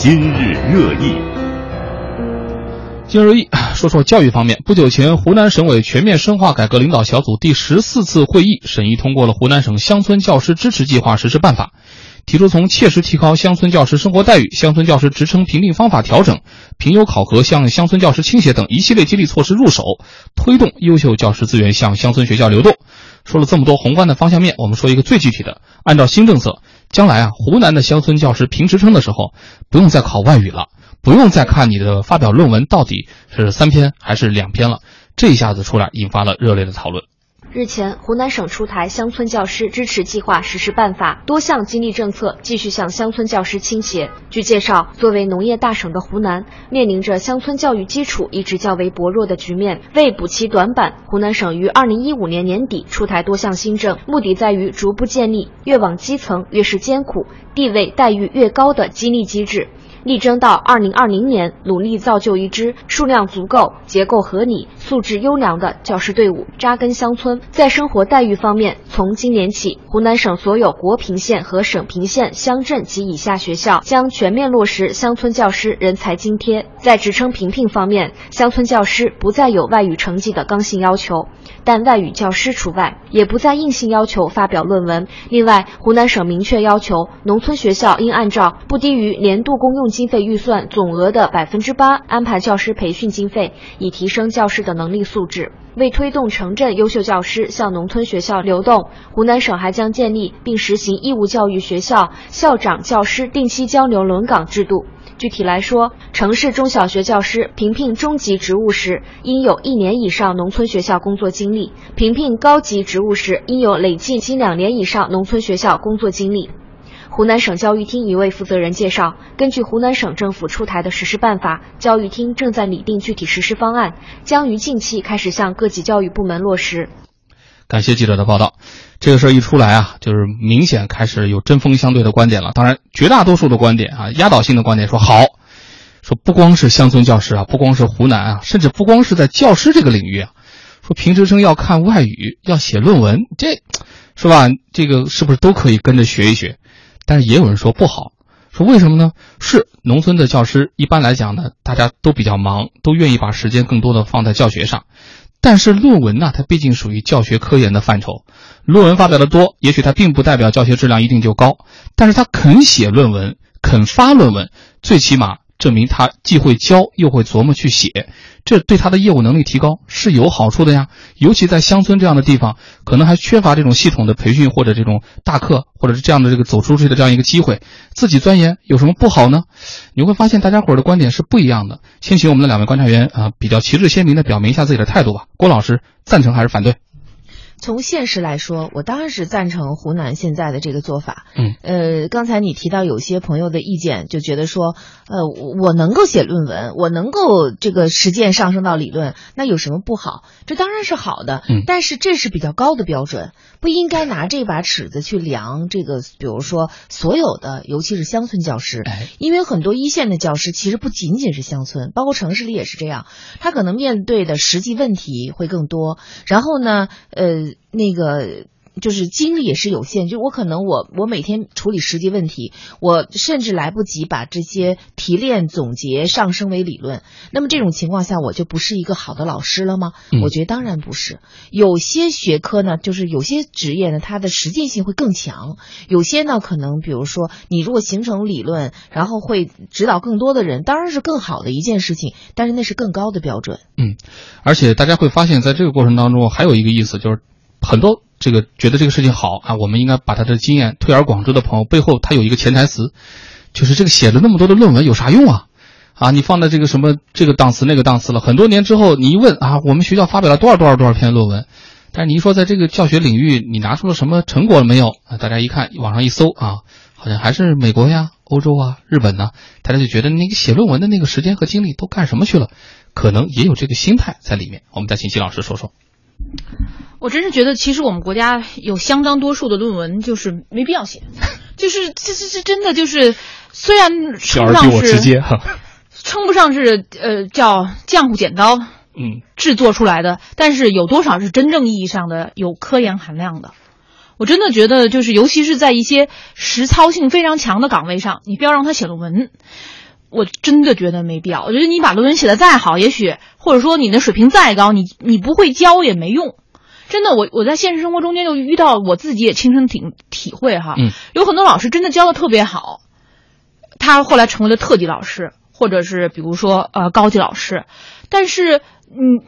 今日热议。今日热议，说说教育方面。不久前，湖南省委全面深化改革领导小组第十四次会议审议通过了湖南省乡村教师支持计划实施办法，提出从切实提高乡村教师生活待遇、乡村教师职称评定方法调整、评优考核向乡村教师倾斜等一系列激励措施入手，推动优秀教师资源向乡村学校流动。说了这么多宏观的方向面，我们说一个最具体的。按照新政策，将来啊，湖南的乡村教师评职称的时候，不用再考外语了。不用再看你的发表论文到底是三篇还是两篇了，这一下子出来引发了热烈的讨论。日前，湖南省出台乡村教师支持计划实施办法，多项激励政策继续向乡村教师倾斜。据介绍，作为农业大省的湖南，面临着乡村教育基础一直较为薄弱的局面，为补齐短板，湖南省于二零一五年年底出台多项新政，目的在于逐步建立越往基层越是艰苦、地位待遇越高的激励机制。力争到二零二零年，努力造就一支数量足够、结构合理、素质优良的教师队伍，扎根乡村。在生活待遇方面，从今年起，湖南省所有国平县和省平县乡镇及以下学校将全面落实乡村教师人才津贴。在职称评聘方面，乡村教师不再有外语成绩的刚性要求，但外语教师除外，也不再硬性要求发表论文。另外，湖南省明确要求，农村学校应按照不低于年度公用。经费预算总额的百分之八安排教师培训经费，以提升教师的能力素质。为推动城镇优秀教师向农村学校流动，湖南省还将建立并实行义务教育学校校长教师定期交流轮岗制度。具体来说，城市中小学教师评聘中级职务时，应有一年以上农村学校工作经历；评聘高级职务时，应有累计近两年以上农村学校工作经历。湖南省教育厅一位负责人介绍，根据湖南省政府出台的实施办法，教育厅正在拟定具体实施方案，将于近期开始向各级教育部门落实。感谢记者的报道。这个事儿一出来啊，就是明显开始有针锋相对的观点了。当然，绝大多数的观点啊，压倒性的观点说好，说不光是乡村教师啊，不光是湖南啊，甚至不光是在教师这个领域啊，说评职称要看外语，要写论文，这，是吧？这个是不是都可以跟着学一学？但是也有人说不好，说为什么呢？是农村的教师一般来讲呢，大家都比较忙，都愿意把时间更多的放在教学上。但是论文呢，它毕竟属于教学科研的范畴，论文发表的多，也许它并不代表教学质量一定就高。但是他肯写论文，肯发论文，最起码。证明他既会教又会琢磨去写，这对他的业务能力提高是有好处的呀。尤其在乡村这样的地方，可能还缺乏这种系统的培训或者这种大课，或者是这样的这个走出去的这样一个机会。自己钻研有什么不好呢？你会发现大家伙的观点是不一样的。先请我们的两位观察员啊，比较旗帜鲜明的表明一下自己的态度吧。郭老师，赞成还是反对？从现实来说，我当然是赞成湖南现在的这个做法。嗯，呃，刚才你提到有些朋友的意见，就觉得说，呃，我能够写论文，我能够这个实践上升到理论，那有什么不好？这当然是好的。嗯，但是这是比较高的标准，不应该拿这把尺子去量这个，比如说所有的，尤其是乡村教师，因为很多一线的教师其实不仅仅是乡村，包括城市里也是这样，他可能面对的实际问题会更多。然后呢，呃。那个就是精力也是有限，就我可能我我每天处理实际问题，我甚至来不及把这些提炼总结上升为理论。那么这种情况下，我就不是一个好的老师了吗？我觉得当然不是。有些学科呢，就是有些职业呢，它的实践性会更强；有些呢，可能比如说你如果形成理论，然后会指导更多的人，当然是更好的一件事情。但是那是更高的标准。嗯，而且大家会发现，在这个过程当中，还有一个意思就是。很多这个觉得这个事情好啊，我们应该把他的经验推而广之的朋友背后，他有一个潜台词，就是这个写了那么多的论文有啥用啊？啊，你放在这个什么这个档次那个档次了，很多年之后你一问啊，我们学校发表了多少多少多少篇论文，但是你一说在这个教学领域你拿出了什么成果了没有啊？大家一看网上一搜啊，好像还是美国呀、欧洲啊、日本呢，大家就觉得那个写论文的那个时间和精力都干什么去了？可能也有这个心态在里面。我们再请季老师说说。我真是觉得，其实我们国家有相当多数的论文就是没必要写，就是这这这真的就是，虽然称不上是称不上是呃叫浆糊剪刀嗯制作出来的，但是有多少是真正意义上的有科研含量的？我真的觉得，就是尤其是在一些实操性非常强的岗位上，你不要让他写论文。我真的觉得没必要。我觉得你把论文写的再好，也许或者说你的水平再高，你你不会教也没用。真的，我我在现实生活中间就遇到，我自己也亲身体体会哈。嗯。有很多老师真的教的特别好，他后来成为了特级老师，或者是比如说呃高级老师，但是嗯，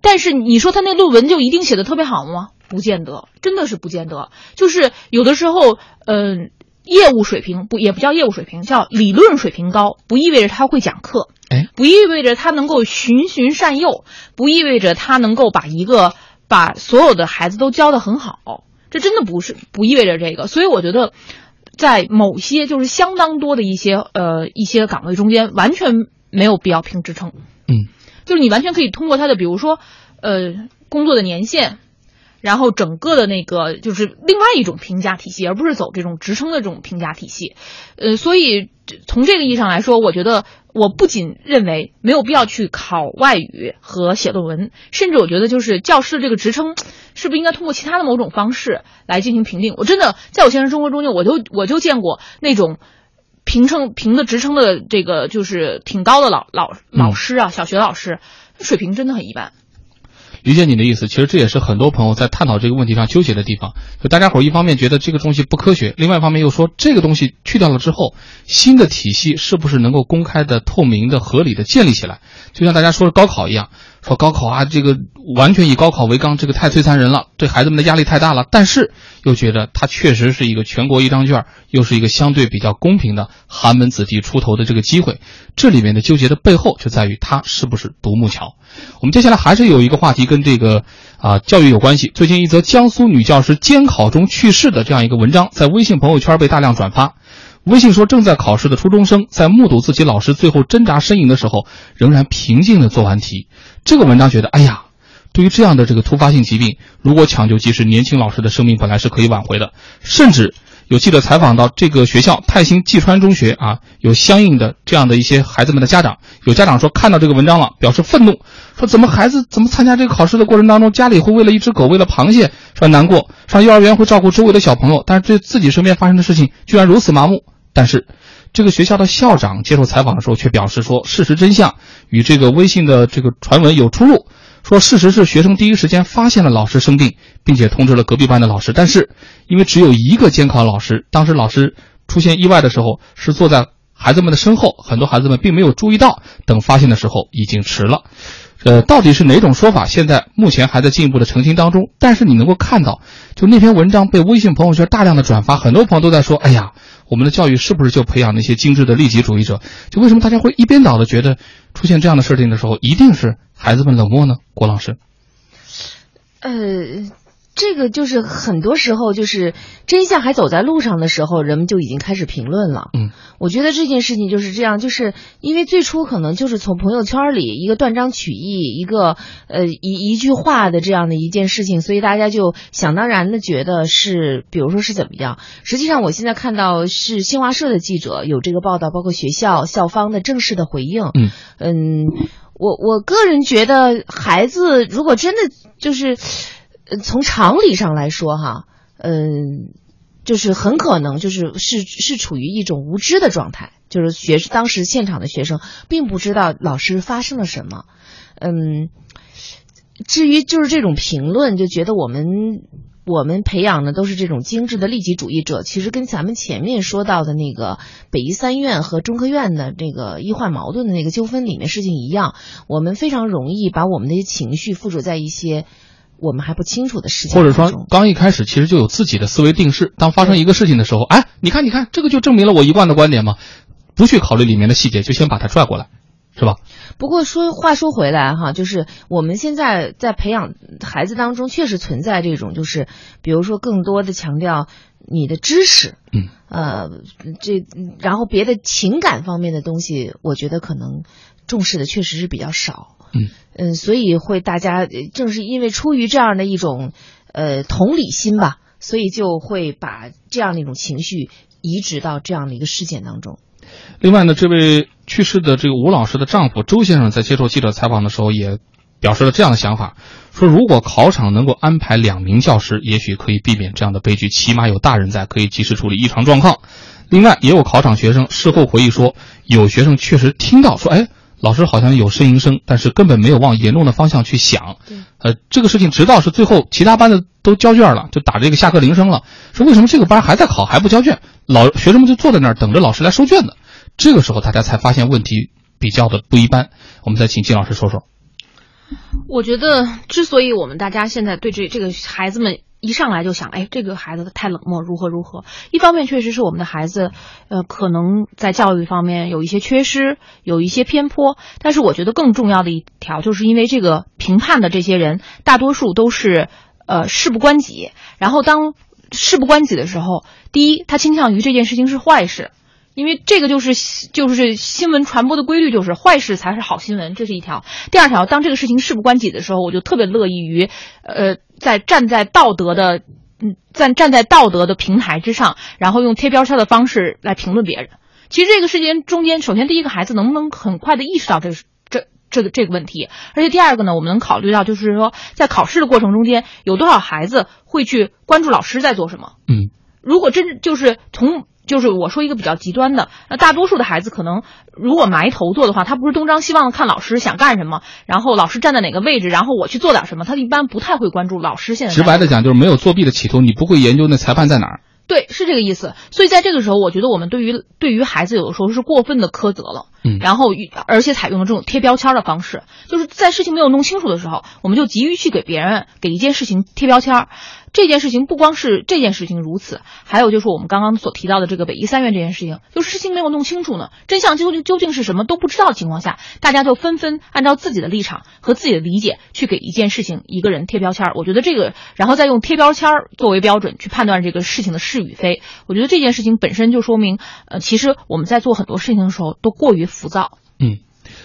但是你说他那论文就一定写的特别好吗？不见得，真的是不见得。就是有的时候，嗯。业务水平不也不叫业务水平，叫理论水平高，不意味着他会讲课，哎，不意味着他能够循循善诱，不意味着他能够把一个把所有的孩子都教得很好，这真的不是不意味着这个。所以我觉得，在某些就是相当多的一些呃一些岗位中间，完全没有必要评职称，嗯，就是你完全可以通过他的，比如说呃工作的年限。然后整个的那个就是另外一种评价体系，而不是走这种职称的这种评价体系，呃，所以从这个意义上来说，我觉得我不仅认为没有必要去考外语和写论文，甚至我觉得就是教师这个职称，是不是应该通过其他的某种方式来进行评定？我真的在我现实生活中就，我就我就见过那种评称评的职称的这个就是挺高的老老老师啊，小学老师水平真的很一般。理解你的意思，其实这也是很多朋友在探讨这个问题上纠结的地方。就大家伙一方面觉得这个东西不科学，另外一方面又说这个东西去掉了之后，新的体系是不是能够公开的、透明的、合理的建立起来？就像大家说的高考一样，说高考啊，这个完全以高考为纲，这个太摧残人了，对孩子们的压力太大了。但是又觉得它确实是一个全国一张卷，又是一个相对比较公平的寒门子弟出头的这个机会。这里面的纠结的背后就在于它是不是独木桥。我们接下来还是有一个话题跟这个啊教育有关系。最近一则江苏女教师监考中去世的这样一个文章，在微信朋友圈被大量转发。微信说，正在考试的初中生在目睹自己老师最后挣扎呻吟的时候，仍然平静地做完题。这个文章觉得，哎呀，对于这样的这个突发性疾病，如果抢救及时，年轻老师的生命本来是可以挽回的，甚至。有记者采访到这个学校泰兴济川中学啊，有相应的这样的一些孩子们的家长，有家长说看到这个文章了，表示愤怒，说怎么孩子怎么参加这个考试的过程当中，家里会为了一只狗，为了螃蟹，说难过，上幼儿园会照顾周围的小朋友，但是对自己身边发生的事情居然如此麻木。但是，这个学校的校长接受采访的时候却表示说，事实真相与这个微信的这个传闻有出入。说事实是，学生第一时间发现了老师生病，并且通知了隔壁班的老师。但是，因为只有一个监考老师，当时老师出现意外的时候是坐在孩子们的身后，很多孩子们并没有注意到。等发现的时候已经迟了。呃，到底是哪种说法？现在目前还在进一步的澄清当中。但是你能够看到，就那篇文章被微信朋友圈大量的转发，很多朋友都在说：“哎呀，我们的教育是不是就培养那些精致的利己主义者？就为什么大家会一边倒的觉得出现这样的事情的时候，一定是？”孩子们冷漠呢，郭老师。呃，这个就是很多时候，就是真相还走在路上的时候，人们就已经开始评论了。嗯，我觉得这件事情就是这样，就是因为最初可能就是从朋友圈里一个断章取义，一个呃一一句话的这样的一件事情，所以大家就想当然的觉得是，比如说是怎么样。实际上，我现在看到是新华社的记者有这个报道，包括学校校方的正式的回应。嗯嗯。我我个人觉得，孩子如果真的就是，从常理上来说，哈，嗯，就是很可能就是是是处于一种无知的状态，就是学当时现场的学生并不知道老师发生了什么，嗯，至于就是这种评论，就觉得我们。我们培养的都是这种精致的利己主义者，其实跟咱们前面说到的那个北医三院和中科院的这个医患矛盾的那个纠纷里面事情一样，我们非常容易把我们的情绪附着在一些我们还不清楚的事情或者说刚一开始其实就有自己的思维定式，当发生一个事情的时候，哎，你看，你看，这个就证明了我一贯的观点嘛，不去考虑里面的细节，就先把它拽过来。是吧？不过说话说回来哈，就是我们现在在培养孩子当中，确实存在这种，就是比如说更多的强调你的知识，嗯，呃，这然后别的情感方面的东西，我觉得可能重视的确实是比较少，嗯嗯，所以会大家正是因为出于这样的一种呃同理心吧，所以就会把这样的一种情绪移植到这样的一个事件当中。另外呢，这位去世的这个吴老师的丈夫周先生在接受记者采访的时候，也表示了这样的想法，说如果考场能够安排两名教师，也许可以避免这样的悲剧，起码有大人在，可以及时处理异常状况。另外，也有考场学生事后回忆说，有学生确实听到说，哎，老师好像有呻吟声，但是根本没有往严重的方向去想。呃，这个事情直到是最后其他班的都交卷了，就打这个下课铃声了，说为什么这个班还在考还不交卷？老学生们就坐在那儿等着老师来收卷子。这个时候大家才发现问题比较的不一般。我们再请金老师说说。我觉得，之所以我们大家现在对这这个孩子们一上来就想，哎，这个孩子太冷漠，如何如何？一方面确实是我们的孩子，呃，可能在教育方面有一些缺失，有一些偏颇。但是我觉得更重要的一条，就是因为这个评判的这些人，大多数都是呃事不关己。然后当事不关己的时候，第一，他倾向于这件事情是坏事。因为这个就是就是新闻传播的规律，就是坏事才是好新闻，这是一条。第二条，当这个事情事不关己的时候，我就特别乐意于，呃，在站在道德的，嗯，在站在道德的平台之上，然后用贴标签的方式来评论别人。其实这个事情中间，首先第一个孩子能不能很快的意识到这个这这个这个问题，而且第二个呢，我们能考虑到就是说，在考试的过程中间，有多少孩子会去关注老师在做什么？嗯，如果真就是从。就是我说一个比较极端的，那大多数的孩子可能如果埋头做的话，他不是东张西望的看老师想干什么，然后老师站在哪个位置，然后我去做点什么，他一般不太会关注老师现在。直白的讲，就是没有作弊的企图，你不会研究那裁判在哪儿。对，是这个意思。所以在这个时候，我觉得我们对于对于孩子有的时候是过分的苛责了，嗯，然后而且采用了这种贴标签的方式，就是在事情没有弄清楚的时候，我们就急于去给别人给一件事情贴标签。这件事情不光是这件事情如此，还有就是我们刚刚所提到的这个北医三院这件事情，就事情没有弄清楚呢，真相究竟究竟是什么都不知道的情况下，大家就纷纷按照自己的立场和自己的理解去给一件事情一个人贴标签。我觉得这个，然后再用贴标签作为标准去判断这个事情的是与非，我觉得这件事情本身就说明，呃，其实我们在做很多事情的时候都过于浮躁。嗯。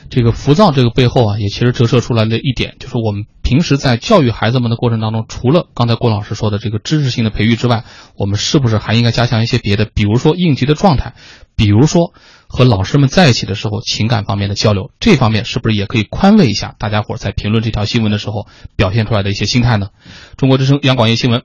这个浮躁这个背后啊，也其实折射出来的一点，就是我们平时在教育孩子们的过程当中，除了刚才郭老师说的这个知识性的培育之外，我们是不是还应该加强一些别的？比如说应急的状态，比如说和老师们在一起的时候情感方面的交流，这方面是不是也可以宽慰一下大家伙在评论这条新闻的时候表现出来的一些心态呢？中国之声央广夜新闻